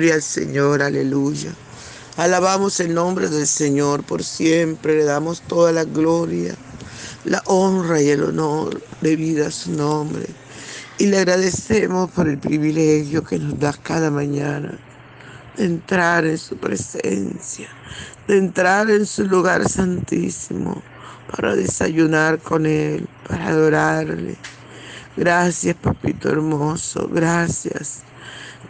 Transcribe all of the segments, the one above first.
Gloria al Señor, aleluya. Alabamos el nombre del Señor por siempre, le damos toda la gloria, la honra y el honor de vida a su nombre. Y le agradecemos por el privilegio que nos da cada mañana de entrar en su presencia, de entrar en su lugar santísimo para desayunar con Él, para adorarle. Gracias, papito hermoso, gracias.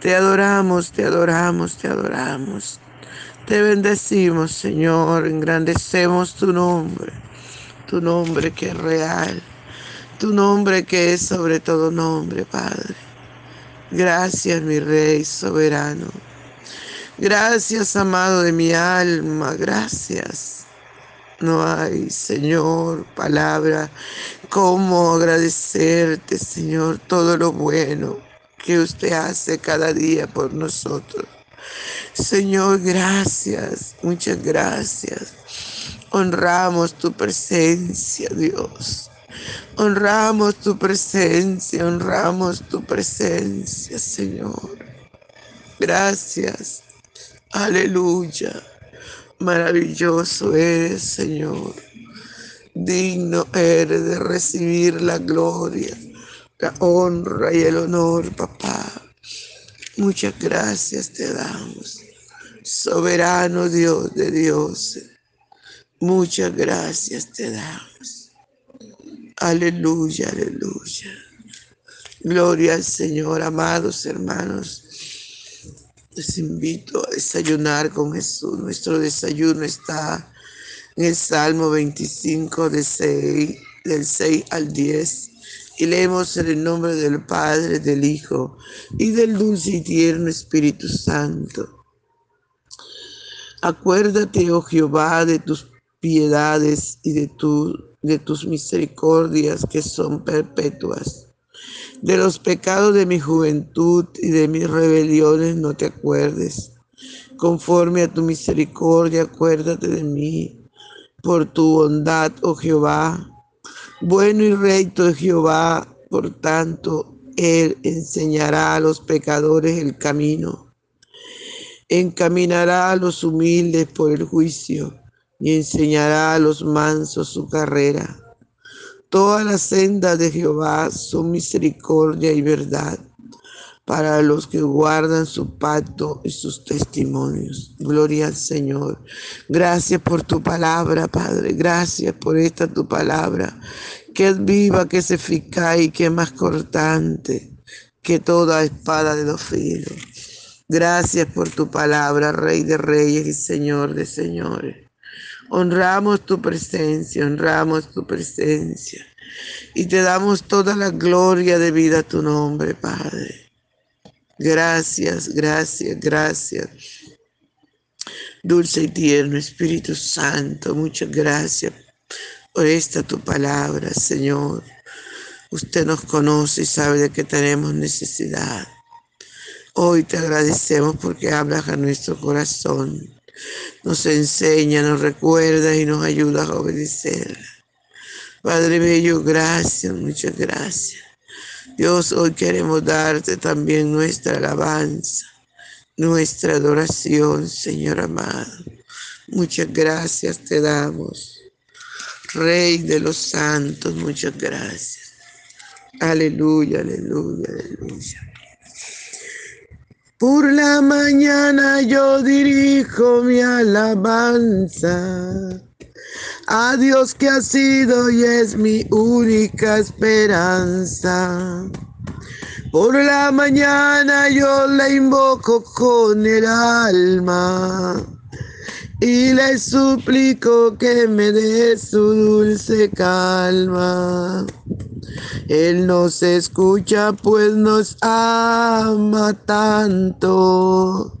Te adoramos, te adoramos, te adoramos. Te bendecimos, Señor, engrandecemos tu nombre, tu nombre que es real, tu nombre que es sobre todo nombre, Padre. Gracias, mi Rey soberano. Gracias, amado de mi alma, gracias. No hay, Señor, palabra, cómo agradecerte, Señor, todo lo bueno que usted hace cada día por nosotros. Señor, gracias, muchas gracias. Honramos tu presencia, Dios. Honramos tu presencia, honramos tu presencia, Señor. Gracias. Aleluya. Maravilloso eres, Señor. Digno eres de recibir la gloria, la honra y el honor, papá. Muchas gracias te damos, soberano Dios de Dios. Muchas gracias te damos. Aleluya, aleluya. Gloria al Señor, amados hermanos. Les invito a desayunar con Jesús. Nuestro desayuno está en el Salmo 25 del 6 al 10 y leemos en el nombre del Padre, del Hijo y del dulce y tierno Espíritu Santo. Acuérdate, oh Jehová, de tus piedades y de, tu, de tus misericordias que son perpetuas. De los pecados de mi juventud y de mis rebeliones no te acuerdes. Conforme a tu misericordia, acuérdate de mí. Por tu bondad, oh Jehová, bueno y recto es Jehová, por tanto, Él enseñará a los pecadores el camino. Encaminará a los humildes por el juicio y enseñará a los mansos su carrera. Todas las sendas de Jehová son misericordia y verdad para los que guardan su pacto y sus testimonios. Gloria al Señor. Gracias por tu palabra, Padre. Gracias por esta tu palabra, que es viva, que es eficaz y que es más cortante que toda espada de dos filos. Gracias por tu palabra, Rey de Reyes y Señor de Señores. Honramos tu presencia, honramos tu presencia. Y te damos toda la gloria de vida a tu nombre, Padre. Gracias, gracias, gracias. Dulce y tierno Espíritu Santo, muchas gracias por esta tu palabra, Señor. Usted nos conoce y sabe de que tenemos necesidad. Hoy te agradecemos porque hablas a nuestro corazón. Nos enseña, nos recuerda y nos ayuda a obedecer. Padre Bello, gracias, muchas gracias. Dios, hoy queremos darte también nuestra alabanza, nuestra adoración, Señor amado. Muchas gracias te damos. Rey de los santos, muchas gracias. Aleluya, aleluya, aleluya. Por la mañana yo dirijo mi alabanza a Dios que ha sido y es mi única esperanza. Por la mañana yo le invoco con el alma y le suplico que me dé su dulce calma. Él nos escucha pues nos ama tanto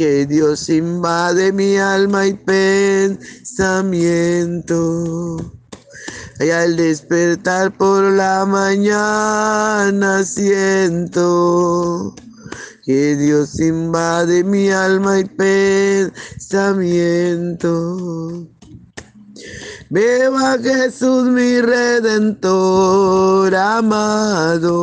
que Dios invade mi alma y pensamiento. Y al despertar por la mañana siento que Dios invade mi alma y pensamiento. Veo a Jesús mi redentor amado,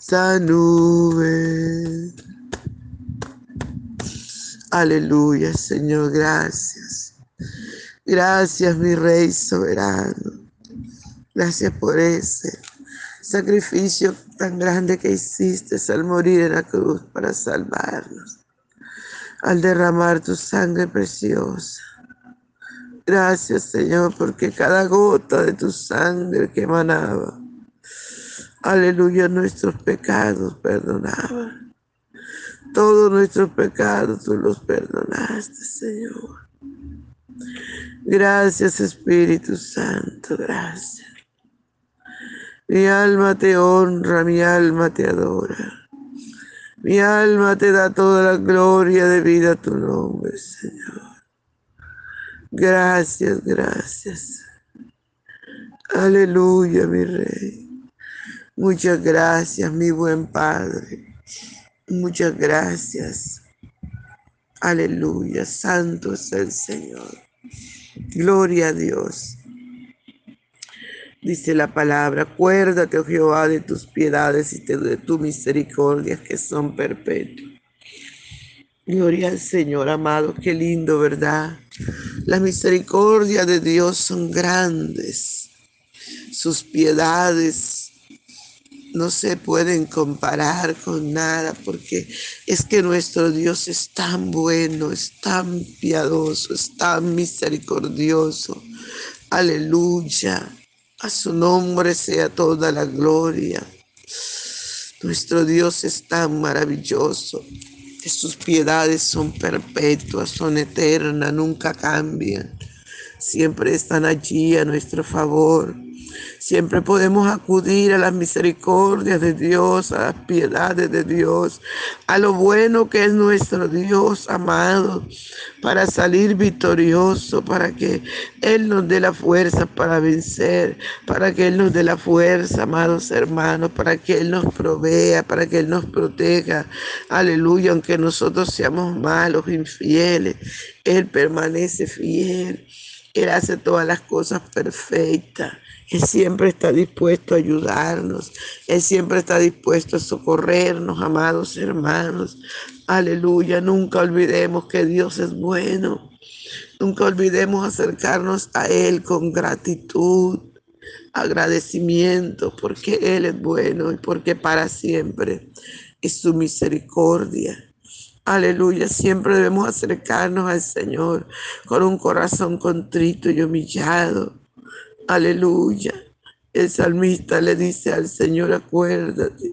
nube. Aleluya, Señor, gracias. Gracias, mi Rey soberano. Gracias por ese sacrificio tan grande que hiciste al morir en la cruz para salvarnos al derramar tu sangre preciosa. Gracias Señor, porque cada gota de tu sangre que emanaba, aleluya, nuestros pecados perdonaba. Todos nuestros pecados tú los perdonaste, Señor. Gracias Espíritu Santo, gracias. Mi alma te honra, mi alma te adora. Mi alma te da toda la gloria de vida a tu nombre, Señor. Gracias, gracias. Aleluya, mi Rey. Muchas gracias, mi buen Padre. Muchas gracias. Aleluya, santo es el Señor. Gloria a Dios. Dice la palabra, acuérdate, oh Jehová, de tus piedades y de tu misericordia que son perpetuas. Gloria al Señor, amado, qué lindo, ¿verdad? Las misericordias de Dios son grandes. Sus piedades no se pueden comparar con nada porque es que nuestro Dios es tan bueno, es tan piadoso, es tan misericordioso. Aleluya. A su nombre sea toda la gloria. Nuestro Dios es tan maravilloso que sus piedades son perpetuas, son eternas, nunca cambian. Siempre están allí a nuestro favor. Siempre podemos acudir a las misericordias de Dios, a las piedades de Dios, a lo bueno que es nuestro Dios amado, para salir victorioso, para que Él nos dé la fuerza para vencer, para que Él nos dé la fuerza, amados hermanos, para que Él nos provea, para que Él nos proteja. Aleluya, aunque nosotros seamos malos, infieles, Él permanece fiel. Él hace todas las cosas perfectas. Él siempre está dispuesto a ayudarnos. Él siempre está dispuesto a socorrernos, amados hermanos. Aleluya. Nunca olvidemos que Dios es bueno. Nunca olvidemos acercarnos a Él con gratitud, agradecimiento, porque Él es bueno y porque para siempre es su misericordia. Aleluya, siempre debemos acercarnos al Señor con un corazón contrito y humillado Aleluya. El salmista le dice al Señor, acuérdate,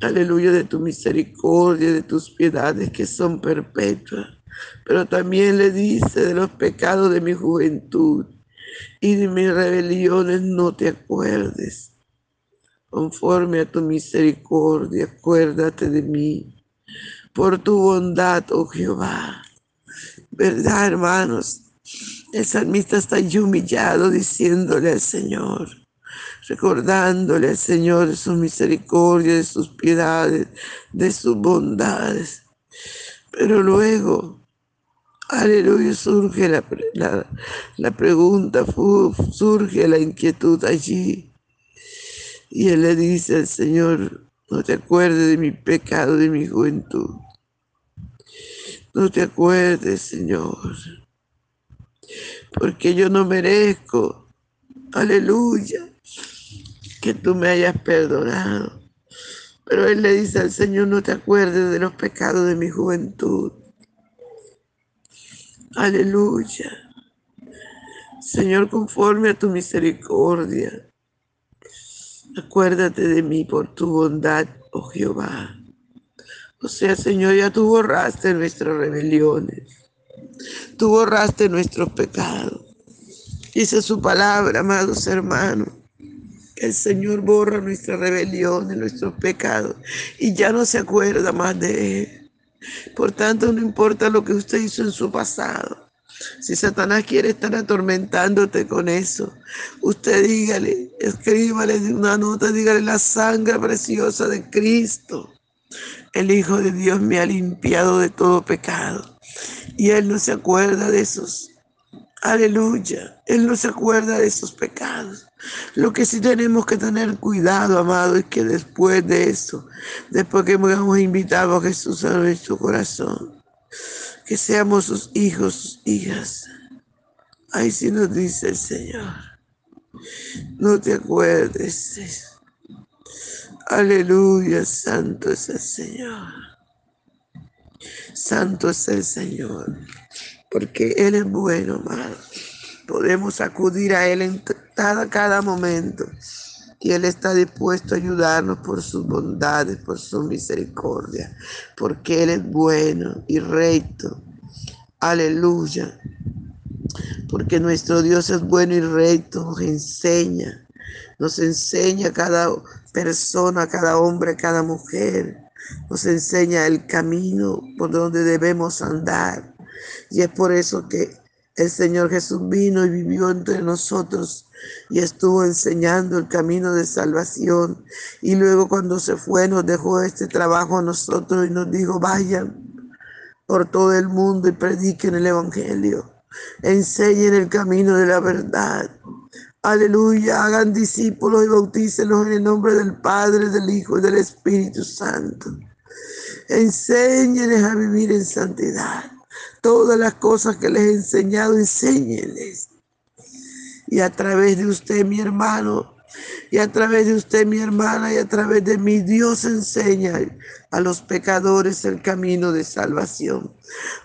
aleluya, de tu misericordia, de tus piedades que son perpetuas. Pero también le dice de los pecados de mi juventud y de mis rebeliones no te acuerdes. Conforme a tu misericordia, acuérdate de mí. Por tu bondad, oh Jehová. ¿Verdad, hermanos? El salmista está allí humillado diciéndole al Señor, recordándole al Señor de su misericordia, de sus piedades, de sus bondades. Pero luego, aleluya, surge la, la pregunta, surge la inquietud allí. Y él le dice al Señor, no te acuerdes de mi pecado, de mi juventud. No te acuerdes, Señor porque yo no merezco, aleluya, que tú me hayas perdonado. Pero él le dice al Señor, no te acuerdes de los pecados de mi juventud. Aleluya. Señor, conforme a tu misericordia, acuérdate de mí por tu bondad, oh Jehová. O sea, Señor, ya tú borraste nuestras rebeliones. Tú borraste nuestros pecados. Dice su palabra, amados hermanos. Que el Señor borra nuestra rebelión y nuestros pecados y ya no se acuerda más de Él. Por tanto, no importa lo que usted hizo en su pasado. Si Satanás quiere estar atormentándote con eso, usted dígale, escríbale una nota, dígale la sangre preciosa de Cristo. El Hijo de Dios me ha limpiado de todo pecado. Y Él no se acuerda de esos. Aleluya. Él no se acuerda de esos pecados. Lo que sí tenemos que tener cuidado, amado, es que después de eso, después que hemos invitado a Jesús a nuestro corazón, que seamos sus hijos, sus hijas. Ahí sí nos dice el Señor. No te acuerdes. Aleluya, santo es el Señor. Santo es el Señor, porque Él es bueno, amado. Podemos acudir a Él en cada, cada momento. Y Él está dispuesto a ayudarnos por sus bondades, por su misericordia, porque Él es bueno y recto. Aleluya. Porque nuestro Dios es bueno y recto, nos enseña, nos enseña cada persona, cada hombre, cada mujer nos enseña el camino por donde debemos andar. Y es por eso que el Señor Jesús vino y vivió entre nosotros y estuvo enseñando el camino de salvación. Y luego cuando se fue nos dejó este trabajo a nosotros y nos dijo, vayan por todo el mundo y prediquen el Evangelio. Enseñen el camino de la verdad. Aleluya, hagan discípulos y bautícenlos en el nombre del Padre, del Hijo y del Espíritu Santo. Enséñenles a vivir en santidad. Todas las cosas que les he enseñado, enséñenles. Y a través de usted, mi hermano, y a través de usted, mi hermana, y a través de mi Dios enseña a los pecadores el camino de salvación.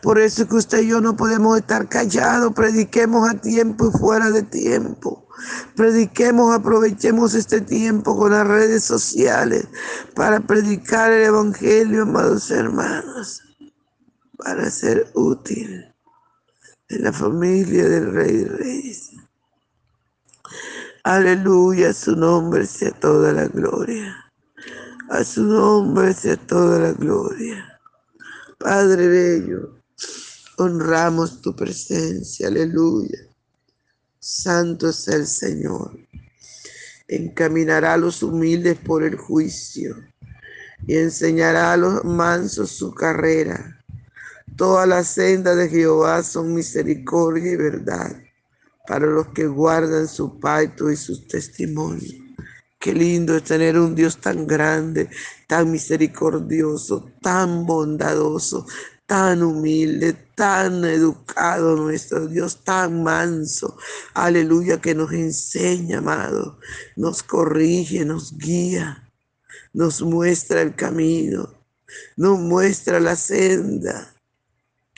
Por eso que usted y yo no podemos estar callados, prediquemos a tiempo y fuera de tiempo. Prediquemos, aprovechemos este tiempo con las redes sociales para predicar el Evangelio, amados hermanos, para ser útil en la familia del Rey Reyes. Aleluya, a su nombre sea toda la gloria. A su nombre sea toda la gloria. Padre Bello, honramos tu presencia. Aleluya. Santo es el Señor. Encaminará a los humildes por el juicio y enseñará a los mansos su carrera. Todas las sendas de Jehová son misericordia y verdad para los que guardan su pacto y sus testimonios. Qué lindo es tener un Dios tan grande, tan misericordioso, tan bondadoso, tan humilde, tan educado nuestro Dios, tan manso. Aleluya, que nos enseña, amado, nos corrige, nos guía, nos muestra el camino, nos muestra la senda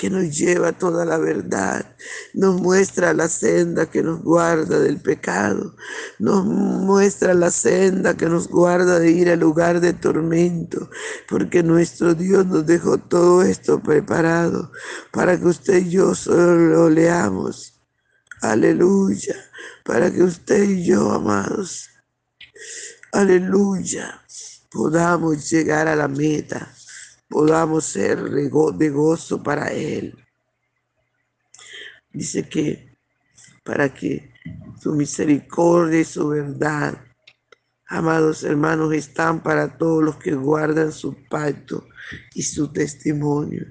que nos lleva toda la verdad, nos muestra la senda que nos guarda del pecado, nos muestra la senda que nos guarda de ir al lugar de tormento, porque nuestro Dios nos dejó todo esto preparado para que usted y yo solo lo leamos. Aleluya, para que usted y yo, amados, aleluya, podamos llegar a la meta podamos ser de gozo para Él. Dice que para que su misericordia y su verdad, amados hermanos, están para todos los que guardan su pacto y su testimonio.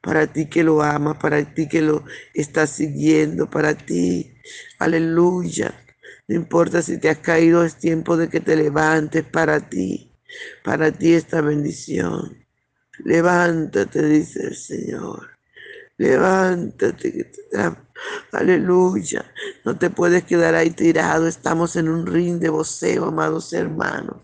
Para ti que lo amas, para ti que lo estás siguiendo, para ti. Aleluya. No importa si te has caído, es tiempo de que te levantes para ti. Para ti esta bendición. Levántate, dice el Señor. Levántate, que te Aleluya. No te puedes quedar ahí tirado. Estamos en un ring de voceo, amados hermanos.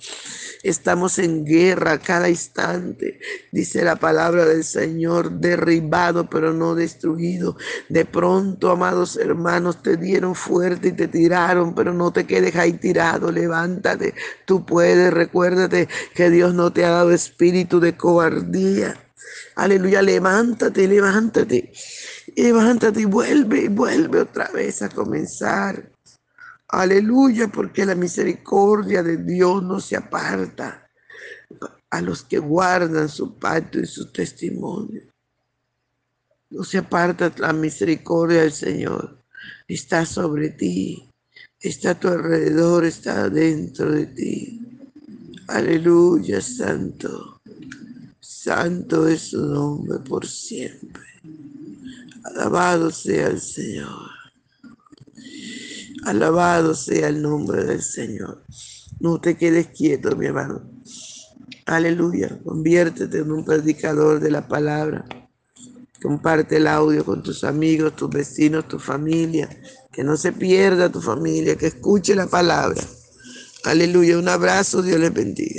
Estamos en guerra cada instante, dice la palabra del Señor, derribado pero no destruido. De pronto, amados hermanos, te dieron fuerte y te tiraron, pero no te quedes ahí tirado, levántate, tú puedes, recuérdate que Dios no te ha dado espíritu de cobardía. Aleluya, levántate, levántate, levántate y vuelve y vuelve otra vez a comenzar. Aleluya, porque la misericordia de Dios no se aparta a los que guardan su pacto y su testimonio. No se aparta la misericordia del Señor. Está sobre ti, está a tu alrededor, está dentro de ti. Aleluya, santo. Santo es su nombre por siempre. Alabado sea el Señor. Alabado sea el nombre del Señor. No te quedes quieto, mi hermano. Aleluya. Conviértete en un predicador de la palabra. Comparte el audio con tus amigos, tus vecinos, tu familia. Que no se pierda tu familia, que escuche la palabra. Aleluya. Un abrazo. Dios les bendiga.